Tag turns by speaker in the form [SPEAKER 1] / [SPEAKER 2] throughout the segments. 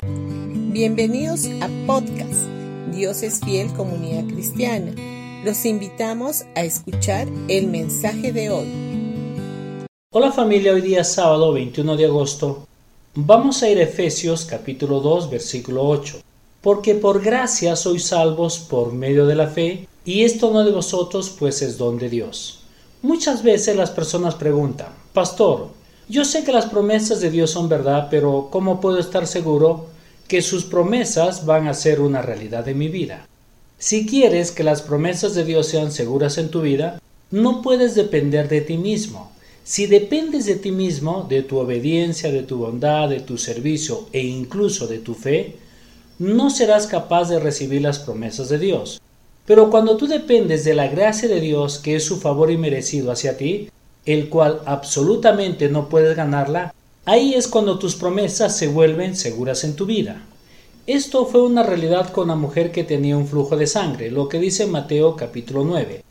[SPEAKER 1] Bienvenidos a podcast Dios es fiel comunidad cristiana. Los invitamos a escuchar el mensaje de hoy.
[SPEAKER 2] Hola familia, hoy día sábado 21 de agosto vamos a ir a Efesios capítulo 2 versículo 8. Porque por gracia sois salvos por medio de la fe, y esto no de vosotros, pues es don de Dios. Muchas veces las personas preguntan, Pastor, yo sé que las promesas de Dios son verdad, pero ¿cómo puedo estar seguro que sus promesas van a ser una realidad en mi vida? Si quieres que las promesas de Dios sean seguras en tu vida, no puedes depender de ti mismo. Si dependes de ti mismo, de tu obediencia, de tu bondad, de tu servicio e incluso de tu fe, no serás capaz de recibir las promesas de Dios. Pero cuando tú dependes de la gracia de Dios, que es su favor inmerecido hacia ti, el cual absolutamente no puedes ganarla, ahí es cuando tus promesas se vuelven seguras en tu vida. Esto fue una realidad con la mujer que tenía un flujo de sangre, lo que dice Mateo capítulo 9.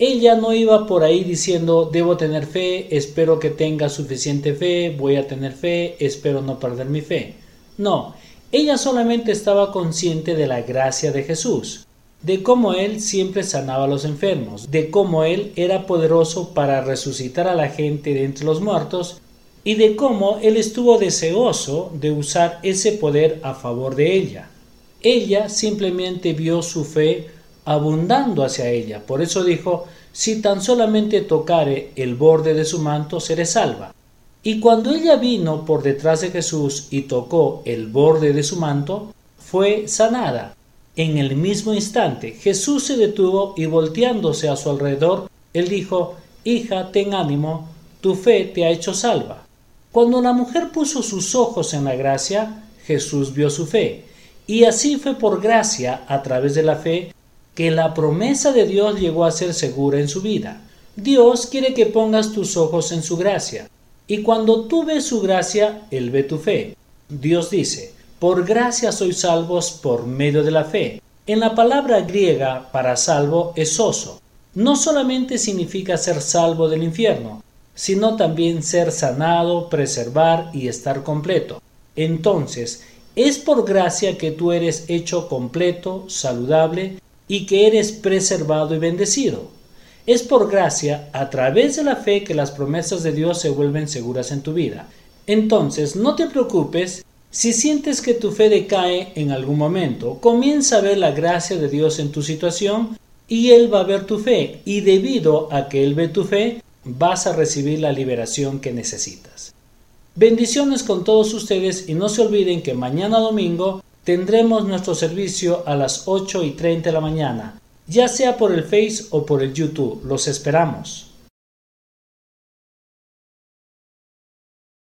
[SPEAKER 2] Ella no iba por ahí diciendo debo tener fe, espero que tenga suficiente fe, voy a tener fe, espero no perder mi fe. No, ella solamente estaba consciente de la gracia de Jesús de cómo Él siempre sanaba a los enfermos, de cómo Él era poderoso para resucitar a la gente de entre los muertos, y de cómo Él estuvo deseoso de usar ese poder a favor de ella. Ella simplemente vio su fe abundando hacia ella, por eso dijo, si tan solamente tocare el borde de su manto, seré salva. Y cuando ella vino por detrás de Jesús y tocó el borde de su manto, fue sanada en el mismo instante Jesús se detuvo y volteándose a su alrededor, él dijo, Hija, ten ánimo, tu fe te ha hecho salva. Cuando la mujer puso sus ojos en la gracia, Jesús vio su fe, y así fue por gracia, a través de la fe, que la promesa de Dios llegó a ser segura en su vida. Dios quiere que pongas tus ojos en su gracia, y cuando tú ves su gracia, Él ve tu fe. Dios dice, por gracia sois salvos por medio de la fe. En la palabra griega para salvo es oso. No solamente significa ser salvo del infierno, sino también ser sanado, preservar y estar completo. Entonces, es por gracia que tú eres hecho completo, saludable y que eres preservado y bendecido. Es por gracia, a través de la fe, que las promesas de Dios se vuelven seguras en tu vida. Entonces, no te preocupes si sientes que tu fe decae en algún momento, comienza a ver la gracia de Dios en tu situación y Él va a ver tu fe y debido a que Él ve tu fe, vas a recibir la liberación que necesitas. Bendiciones con todos ustedes y no se olviden que mañana domingo tendremos nuestro servicio a las 8 y 30 de la mañana, ya sea por el Face o por el YouTube. Los esperamos.